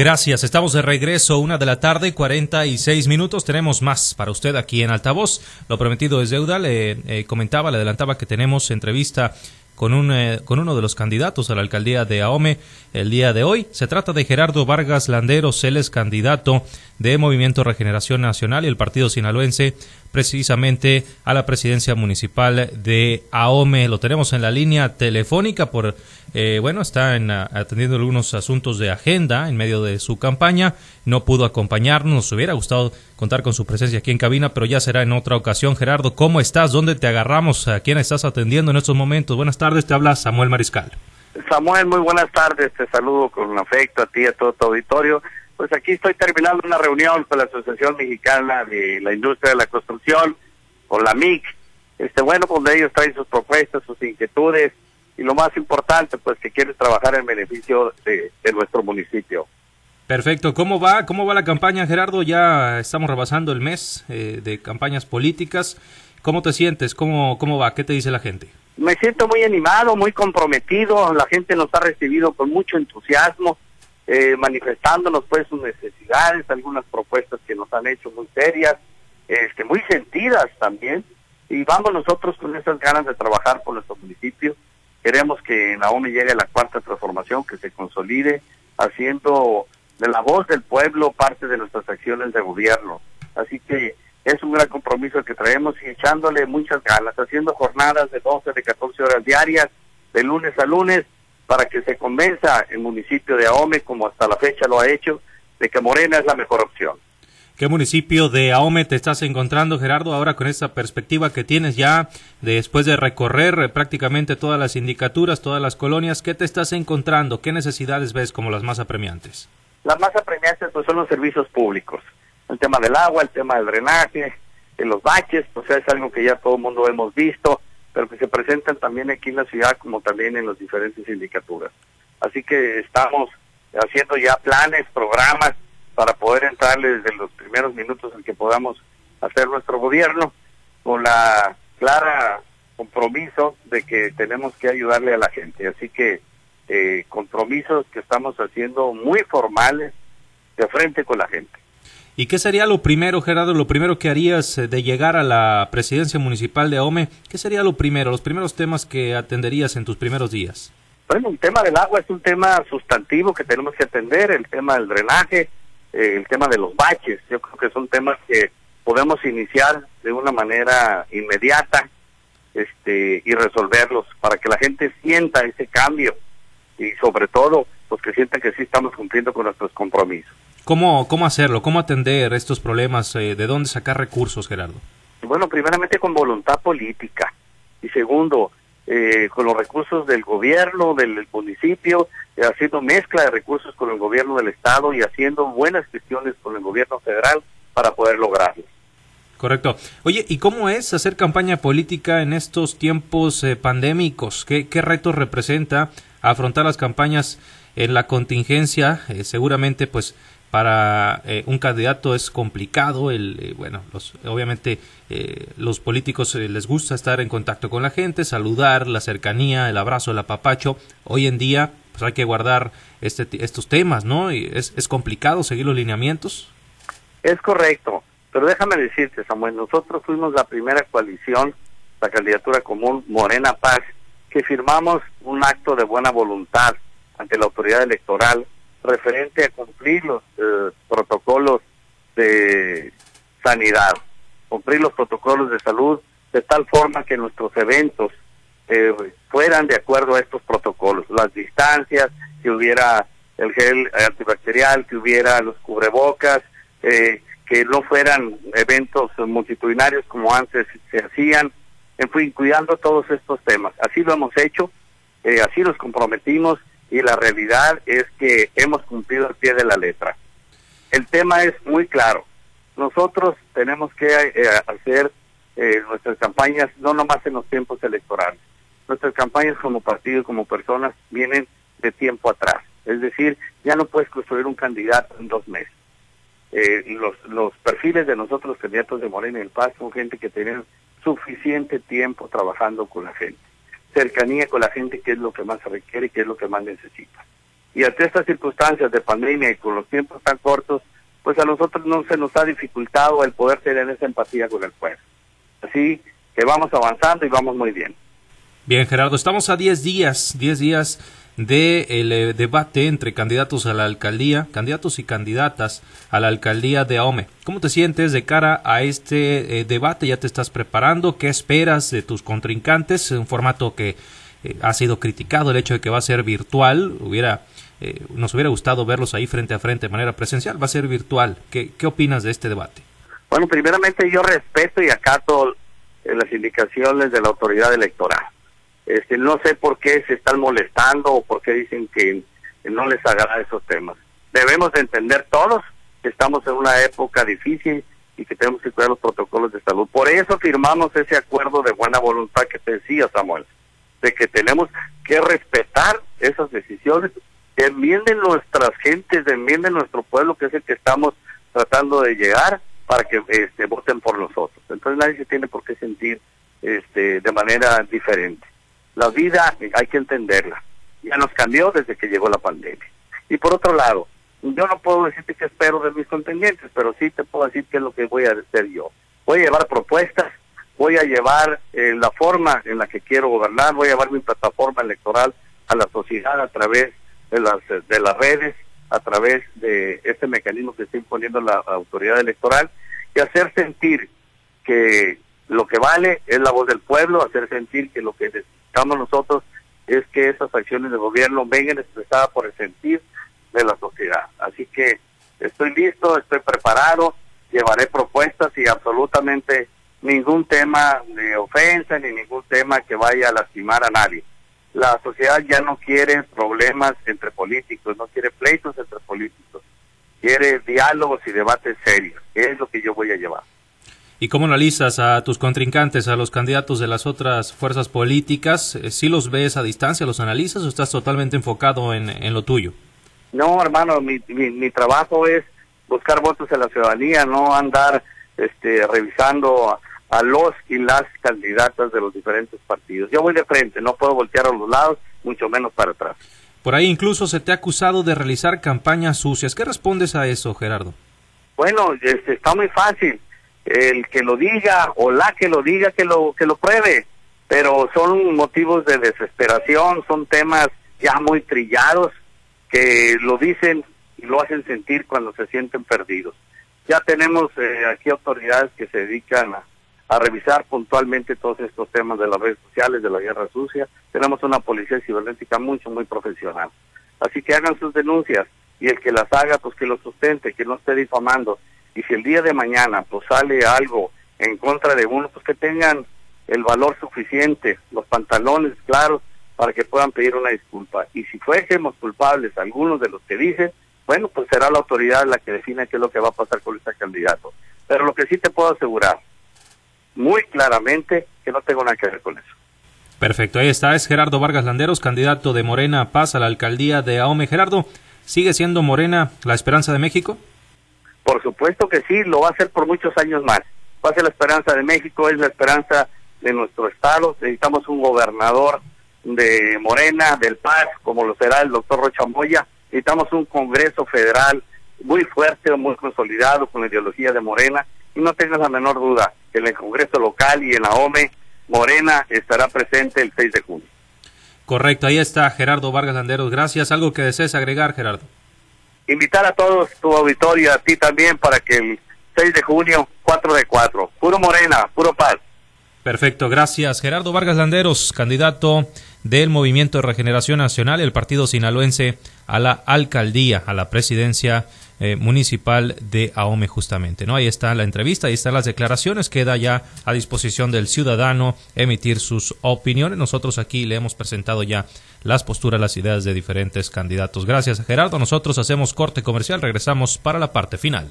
Gracias, estamos de regreso, una de la tarde, 46 minutos. Tenemos más para usted aquí en Altavoz. Lo prometido es deuda. Le eh, comentaba, le adelantaba que tenemos entrevista con, un, eh, con uno de los candidatos a la alcaldía de Ahome el día de hoy. Se trata de Gerardo Vargas Landeros, él es candidato de Movimiento Regeneración Nacional y el Partido Sinaloense precisamente a la presidencia municipal de Ahome. Lo tenemos en la línea telefónica por, eh, bueno, está en, atendiendo algunos asuntos de agenda en medio de su campaña. No pudo acompañarnos, nos hubiera gustado contar con su presencia aquí en cabina, pero ya será en otra ocasión. Gerardo, ¿cómo estás? ¿Dónde te agarramos? ¿A quién estás atendiendo en estos momentos? Buenas tardes, te habla Samuel Mariscal. Samuel, muy buenas tardes, te saludo con afecto a ti y a todo tu auditorio. Pues aquí estoy terminando una reunión con la Asociación Mexicana de la Industria de la Construcción, con la MIC. Este, bueno, pues ellos traen sus propuestas, sus inquietudes y lo más importante, pues que quieren trabajar en beneficio de, nuestro municipio. Perfecto. ¿Cómo va? ¿Cómo va la campaña, Gerardo? Ya estamos rebasando el mes eh, de campañas políticas. ¿Cómo te sientes? ¿Cómo, ¿Cómo va? ¿Qué te dice la gente? Me siento muy animado, muy comprometido. La gente nos ha recibido con mucho entusiasmo eh, manifestándonos pues sus necesidades, algunas propuestas que nos han hecho muy serias, este, muy sentidas también, y vamos nosotros con esas ganas de trabajar por nuestro municipio. Queremos que en AOME llegue la cuarta transformación, que se consolide, haciendo de la voz del pueblo parte de nuestras acciones de gobierno. Así que es un gran compromiso que traemos y echándole muchas ganas, haciendo jornadas de 12, de 14 horas diarias, de lunes a lunes, para que se convenza el municipio de Ahome, como hasta la fecha lo ha hecho, de que Morena es la mejor opción. ¿Qué municipio de Ahome te estás encontrando, Gerardo, ahora con esa perspectiva que tienes ya después de recorrer eh, prácticamente todas las sindicaturas, todas las colonias? ¿Qué te estás encontrando? ¿Qué necesidades ves como las más apremiantes? Las más apremiantes pues, son los servicios públicos. El tema del agua, el tema del drenaje, de los baches, pues es algo que ya todo el mundo hemos visto pero que se presentan también aquí en la ciudad como también en las diferentes sindicaturas. Así que estamos haciendo ya planes, programas para poder entrarle desde los primeros minutos en que podamos hacer nuestro gobierno con la clara compromiso de que tenemos que ayudarle a la gente. Así que eh, compromisos que estamos haciendo muy formales de frente con la gente. ¿Y qué sería lo primero, Gerardo, lo primero que harías eh, de llegar a la presidencia municipal de AOME? ¿Qué sería lo primero, los primeros temas que atenderías en tus primeros días? Bueno, el tema del agua es un tema sustantivo que tenemos que atender, el tema del drenaje, eh, el tema de los baches. Yo creo que son temas que podemos iniciar de una manera inmediata este, y resolverlos para que la gente sienta ese cambio y sobre todo, pues que sientan que sí estamos cumpliendo con nuestros compromisos. ¿Cómo, cómo hacerlo? ¿Cómo atender estos problemas? Eh, ¿De dónde sacar recursos, Gerardo? Bueno, primeramente con voluntad política y segundo, eh, con los recursos del gobierno, del municipio, eh, haciendo mezcla de recursos con el gobierno del Estado y haciendo buenas gestiones con el gobierno federal para poder lograrlo. Correcto. Oye, ¿y cómo es hacer campaña política en estos tiempos pandémicos? ¿Qué, ¿Qué retos representa afrontar las campañas en la contingencia? seguramente, pues, para eh, un candidato es complicado el eh, bueno los, obviamente eh, los políticos les gusta estar en contacto con la gente saludar la cercanía el abrazo el apapacho. Hoy en día pues hay que guardar este estos temas no y es, es complicado seguir los lineamientos. Es correcto pero déjame decirte Samuel nosotros fuimos la primera coalición la candidatura común Morena Paz que firmamos un acto de buena voluntad ante la autoridad electoral referente a cumplir los eh, protocolos de sanidad, cumplir los protocolos de salud de tal forma que nuestros eventos eh, fueran de acuerdo a estos protocolos, las distancias, que hubiera el gel antibacterial, que hubiera los cubrebocas, eh, que no fueran eventos multitudinarios como antes se hacían, en fin, cuidando todos estos temas. Así lo hemos hecho, así nos comprometimos y la realidad es que hemos cumplido el pie de la letra. El tema es muy claro. Nosotros tenemos que eh, hacer eh, nuestras campañas no nomás en los tiempos electorales. Nuestras campañas como partido como personas vienen de tiempo atrás. Es decir, ya no puedes construir un candidato en dos meses. Eh, los, los perfiles de nosotros, los candidatos de Morena y el Paz, son gente que tienen suficiente tiempo trabajando con la gente cercanía con la gente, que es lo que más se requiere y que es lo que más necesita. Y ante estas circunstancias de pandemia y con los tiempos tan cortos, pues a nosotros no se nos ha dificultado el poder tener esa empatía con el pueblo. Así que vamos avanzando y vamos muy bien. Bien, Gerardo, estamos a 10 días, 10 días del de eh, debate entre candidatos a la alcaldía, candidatos y candidatas a la alcaldía de Ahome. ¿Cómo te sientes de cara a este eh, debate? ¿Ya te estás preparando? ¿Qué esperas de tus contrincantes? Un formato que eh, ha sido criticado, el hecho de que va a ser virtual. Hubiera, nos hubiera gustado verlos ahí frente a frente de manera presencial. Va a ser virtual. ¿Qué, qué opinas de este debate? Bueno, primeramente yo respeto y acato las indicaciones de la autoridad electoral este, no sé por qué se están molestando o por qué dicen que no les agrada esos temas. Debemos entender todos que estamos en una época difícil y que tenemos que cuidar los protocolos de salud. Por eso firmamos ese acuerdo de buena voluntad que te decía Samuel, de que tenemos que respetar esas decisiones, que enmienden nuestras gentes, enmienden nuestro pueblo, que es el que estamos tratando de llegar para que este, voten por nosotros. Entonces nadie se tiene por qué sentir este, de manera diferente. La vida hay que entenderla. Ya nos cambió desde que llegó la pandemia. Y por otro lado, yo no puedo decirte qué espero de mis contendientes, pero sí te puedo decir qué es lo que voy a hacer yo. Voy a llevar propuestas, voy a llevar eh, la forma en la que quiero gobernar, voy a llevar mi plataforma electoral a la sociedad a través de las, de las redes, a través de este mecanismo que está imponiendo la autoridad electoral y hacer sentir que lo que vale es la voz del pueblo, hacer sentir que lo que necesitamos nosotros es que esas acciones de gobierno vengan expresadas por el sentir de la sociedad. Así que estoy listo, estoy preparado, llevaré propuestas y absolutamente ningún tema de ofensa ni ningún tema que vaya a lastimar a nadie. La sociedad ya no quiere problemas entre políticos, no quiere pleitos entre políticos, quiere diálogos y debates serios, que es lo que yo voy a llevar. ¿Y cómo analizas a tus contrincantes, a los candidatos de las otras fuerzas políticas? Eh, ¿Sí los ves a distancia, los analizas o estás totalmente enfocado en, lo tuyo? No, hermano, mi, mi, trabajo es buscar votos en la ciudadanía, no andar este, revisando a, a, los y las candidatas de los diferentes partidos. Yo voy de frente, no puedo voltear a los lados, mucho menos para atrás. Por ahí incluso se te ha acusado de realizar campañas sucias. ¿Qué respondes a eso, Gerardo? Bueno, este, está muy fácil el que lo diga o la que lo diga que lo que lo pruebe. Pero son motivos de desesperación son temas ya muy trillados que lo dicen y lo hacen sentir cuando se sienten perdidos. Ya tenemos eh, aquí autoridades que se dedican a, a, revisar puntualmente todos estos temas de las redes sociales de la guerra sucia. Tenemos una policía cibernética mucho muy profesional. Así que hagan sus denuncias y el que las haga pues que lo sustente que no esté difamando y si el día de mañana pues sale algo en contra de uno, pues que tengan el valor suficiente, los pantalones claros para que puedan pedir una disculpa. Y si fuésemos culpables algunos de los que dicen, bueno, pues será la autoridad la que define qué es lo que va a pasar con este candidato. Pero lo que sí te puedo asegurar, muy claramente, que no tengo nada que ver con eso. Perfecto, ahí está, es Gerardo Vargas Landeros, candidato de Morena Paz a la alcaldía de Ahome. Gerardo, ¿sigue siendo Morena la esperanza de México? Por supuesto que sí, lo va a hacer por muchos años más. Va a ser la esperanza de México, es la esperanza de nuestro estado. Necesitamos un gobernador de Morena, del Paz, como lo será el doctor Rocha Moya. Necesitamos un Congreso federal muy fuerte, muy consolidado con la ideología de Morena. Y no tengas la menor duda en el Congreso local y en la OME, Morena estará presente el 6 de junio. Correcto, ahí está Gerardo Vargas Landeros. Gracias. ¿Algo que desees agregar, Gerardo? Invitar a todos tu auditorio, a ti también, para que el 6 de junio, 4 de 4, puro morena, puro paz. Perfecto, gracias. Gerardo Vargas Landeros, candidato del Movimiento de Regeneración Nacional, el partido sinaloense, a la alcaldía, a la presidencia eh, municipal de Ahome justamente. ¿no? Ahí está la entrevista, ahí están las declaraciones, queda ya a disposición del ciudadano emitir sus opiniones. Nosotros aquí le hemos presentado ya las posturas, las ideas de diferentes candidatos. Gracias, Gerardo. Nosotros hacemos corte comercial, regresamos para la parte final.